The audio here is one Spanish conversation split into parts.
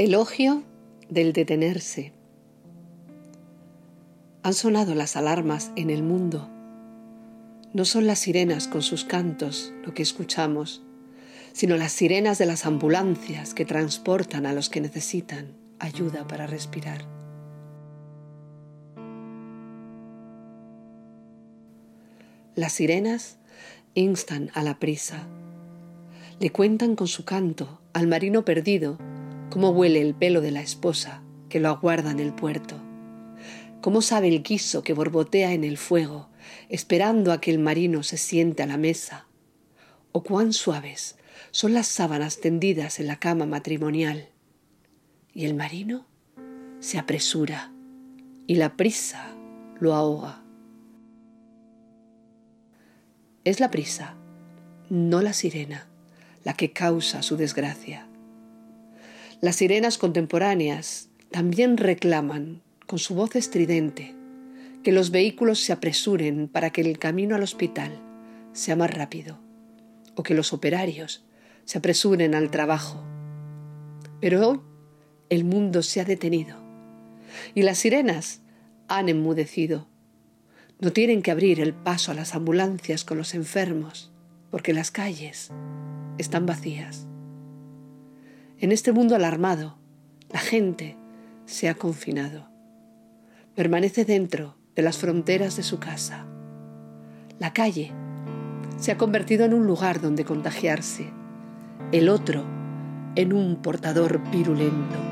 Elogio del detenerse. Han sonado las alarmas en el mundo. No son las sirenas con sus cantos lo que escuchamos, sino las sirenas de las ambulancias que transportan a los que necesitan ayuda para respirar. Las sirenas instan a la prisa. Le cuentan con su canto al marino perdido cómo huele el pelo de la esposa que lo aguarda en el puerto, cómo sabe el guiso que borbotea en el fuego, esperando a que el marino se siente a la mesa, o cuán suaves son las sábanas tendidas en la cama matrimonial. Y el marino se apresura y la prisa lo ahoga. Es la prisa, no la sirena, la que causa su desgracia. Las sirenas contemporáneas también reclaman, con su voz estridente, que los vehículos se apresuren para que el camino al hospital sea más rápido, o que los operarios se apresuren al trabajo. Pero hoy el mundo se ha detenido y las sirenas han enmudecido. No tienen que abrir el paso a las ambulancias con los enfermos, porque las calles están vacías. En este mundo alarmado, la gente se ha confinado. Permanece dentro de las fronteras de su casa. La calle se ha convertido en un lugar donde contagiarse, el otro en un portador virulento.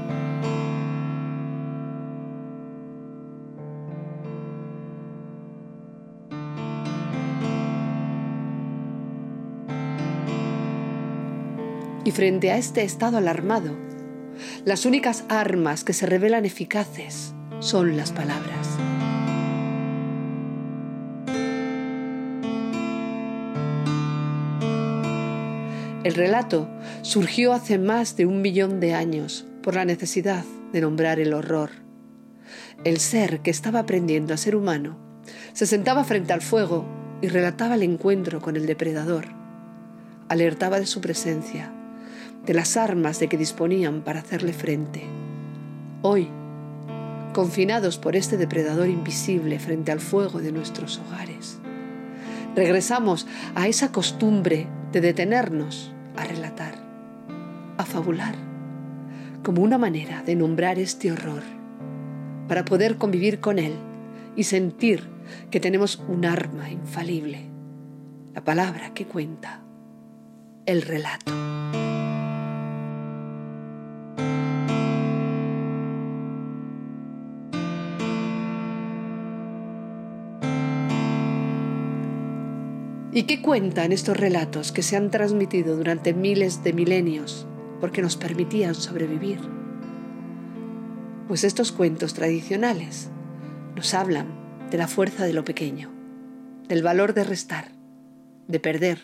Y frente a este estado alarmado, las únicas armas que se revelan eficaces son las palabras. El relato surgió hace más de un millón de años por la necesidad de nombrar el horror. El ser que estaba aprendiendo a ser humano se sentaba frente al fuego y relataba el encuentro con el depredador. Alertaba de su presencia de las armas de que disponían para hacerle frente. Hoy, confinados por este depredador invisible frente al fuego de nuestros hogares, regresamos a esa costumbre de detenernos a relatar, a fabular, como una manera de nombrar este horror, para poder convivir con él y sentir que tenemos un arma infalible, la palabra que cuenta, el relato. ¿Y qué cuentan estos relatos que se han transmitido durante miles de milenios porque nos permitían sobrevivir? Pues estos cuentos tradicionales nos hablan de la fuerza de lo pequeño, del valor de restar, de perder,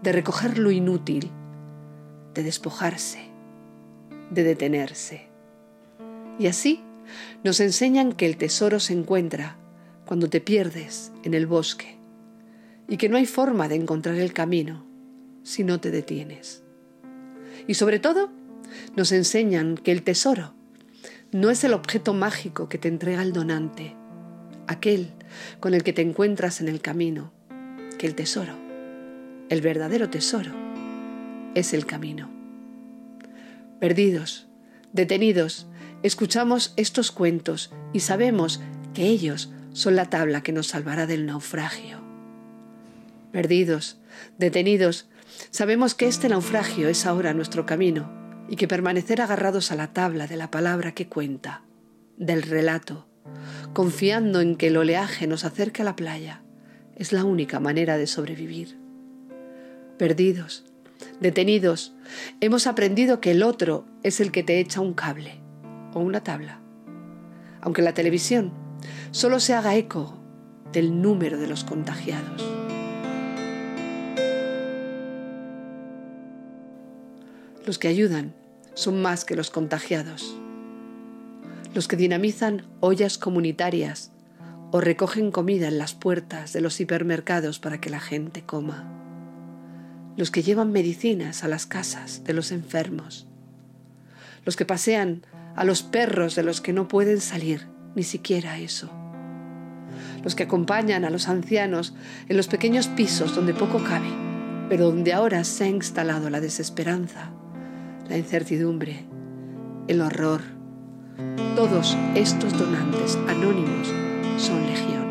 de recoger lo inútil, de despojarse, de detenerse. Y así nos enseñan que el tesoro se encuentra cuando te pierdes en el bosque y que no hay forma de encontrar el camino si no te detienes. Y sobre todo, nos enseñan que el tesoro no es el objeto mágico que te entrega el donante, aquel con el que te encuentras en el camino, que el tesoro, el verdadero tesoro, es el camino. Perdidos, detenidos, escuchamos estos cuentos y sabemos que ellos son la tabla que nos salvará del naufragio perdidos, detenidos, sabemos que este naufragio es ahora nuestro camino y que permanecer agarrados a la tabla de la palabra que cuenta, del relato, confiando en que el oleaje nos acerque a la playa, es la única manera de sobrevivir. Perdidos, detenidos, hemos aprendido que el otro es el que te echa un cable o una tabla. Aunque la televisión solo se haga eco del número de los contagiados. Los que ayudan son más que los contagiados. Los que dinamizan ollas comunitarias o recogen comida en las puertas de los hipermercados para que la gente coma. Los que llevan medicinas a las casas de los enfermos. los que pasean a los perros de los que no pueden salir, ni siquiera eso. Los que acompañan a los ancianos en los pequeños pisos donde poco cabe, pero donde ahora se ha instalado la desesperanza, la incertidumbre, el horror. Todos estos donantes anónimos son legión.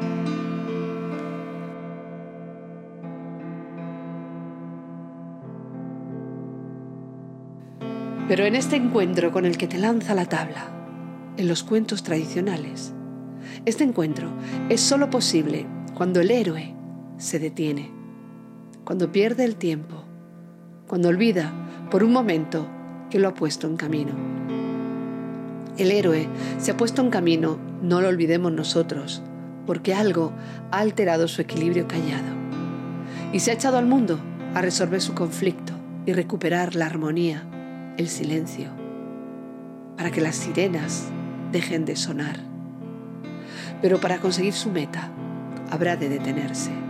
Pero en este encuentro con el que te lanza la tabla, en los cuentos tradicionales, este encuentro es sólo posible cuando el héroe se detiene, cuando pierde el tiempo, cuando olvida por un momento que lo ha puesto en camino. El héroe se ha puesto en camino, no lo olvidemos nosotros, porque algo ha alterado su equilibrio callado. Y se ha echado al mundo a resolver su conflicto y recuperar la armonía el silencio, para que las sirenas dejen de sonar. Pero para conseguir su meta, habrá de detenerse.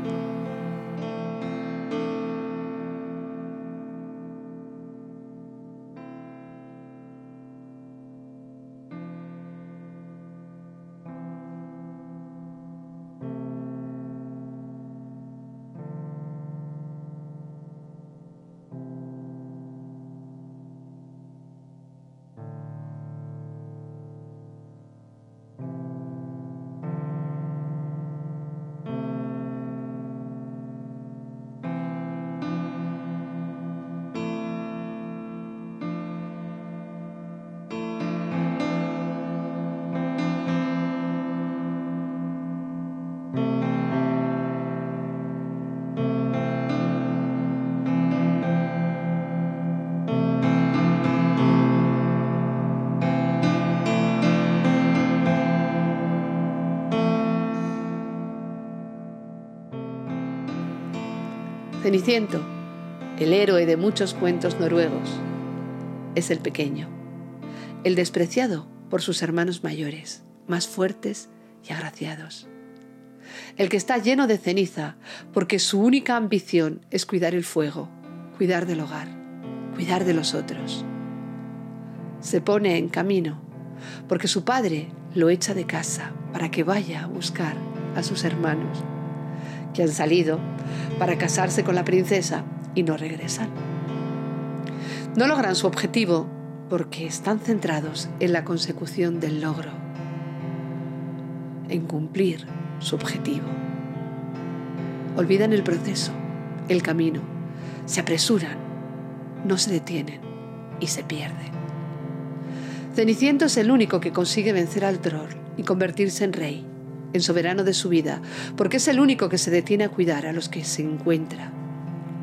Ceniciento, el héroe de muchos cuentos noruegos, es el pequeño, el despreciado por sus hermanos mayores, más fuertes y agraciados. El que está lleno de ceniza porque su única ambición es cuidar el fuego, cuidar del hogar, cuidar de los otros. Se pone en camino porque su padre lo echa de casa para que vaya a buscar a sus hermanos que han salido para casarse con la princesa y no regresan. No logran su objetivo porque están centrados en la consecución del logro, en cumplir su objetivo. Olvidan el proceso, el camino, se apresuran, no se detienen y se pierden. Ceniciento es el único que consigue vencer al troll y convertirse en rey en soberano de su vida, porque es el único que se detiene a cuidar a los que se encuentra,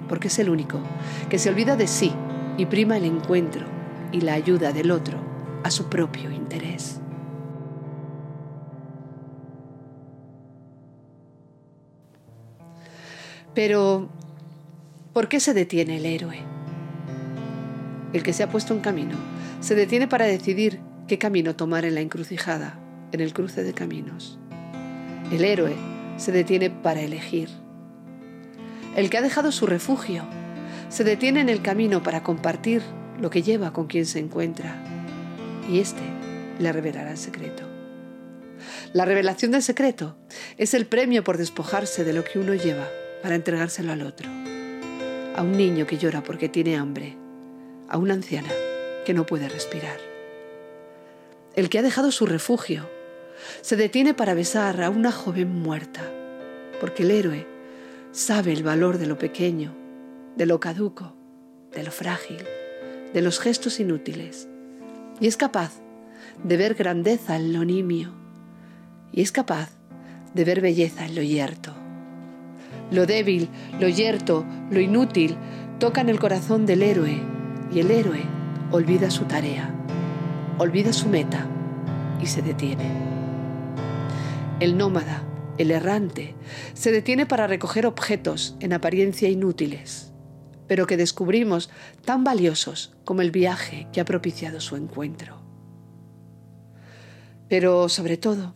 porque es el único que se olvida de sí y prima el encuentro y la ayuda del otro a su propio interés. Pero, ¿por qué se detiene el héroe? El que se ha puesto en camino se detiene para decidir qué camino tomar en la encrucijada, en el cruce de caminos. El héroe se detiene para elegir. El que ha dejado su refugio se detiene en el camino para compartir lo que lleva con quien se encuentra. Y éste le revelará el secreto. La revelación del secreto es el premio por despojarse de lo que uno lleva para entregárselo al otro. A un niño que llora porque tiene hambre. A una anciana que no puede respirar. El que ha dejado su refugio se detiene para besar a una joven muerta, porque el héroe sabe el valor de lo pequeño, de lo caduco, de lo frágil, de los gestos inútiles, y es capaz de ver grandeza en lo nimio, y es capaz de ver belleza en lo yerto. Lo débil, lo yerto, lo inútil tocan el corazón del héroe, y el héroe olvida su tarea, olvida su meta y se detiene. El nómada, el errante, se detiene para recoger objetos en apariencia inútiles, pero que descubrimos tan valiosos como el viaje que ha propiciado su encuentro. Pero sobre todo,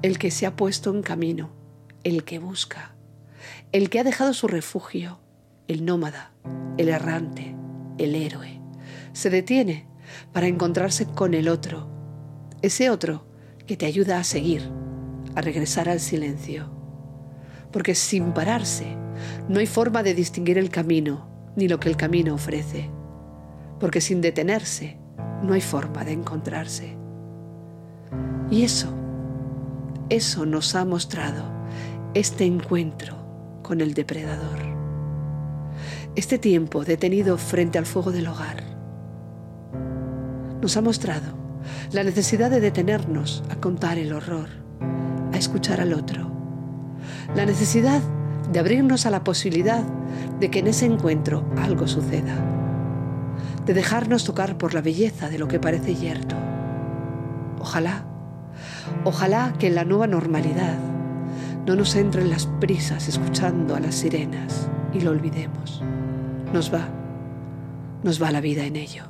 el que se ha puesto en camino, el que busca, el que ha dejado su refugio, el nómada, el errante, el héroe, se detiene para encontrarse con el otro, ese otro que te ayuda a seguir, a regresar al silencio. Porque sin pararse no hay forma de distinguir el camino ni lo que el camino ofrece. Porque sin detenerse no hay forma de encontrarse. Y eso, eso nos ha mostrado este encuentro con el depredador. Este tiempo detenido frente al fuego del hogar nos ha mostrado la necesidad de detenernos a contar el horror, escuchar al otro, la necesidad de abrirnos a la posibilidad de que en ese encuentro algo suceda, de dejarnos tocar por la belleza de lo que parece yerto. Ojalá, ojalá que en la nueva normalidad no nos entren las prisas escuchando a las sirenas y lo olvidemos. Nos va, nos va la vida en ello.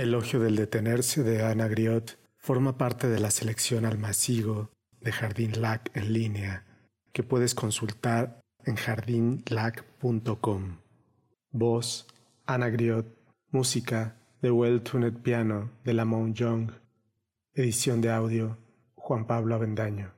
Elogio del detenerse de Ana Griot forma parte de la selección al masigo de Jardín Lac en línea que puedes consultar en jardinlac.com. Voz Ana Griot. Música The Well Tuned Piano de Lamont Young. Edición de audio Juan Pablo Avendaño.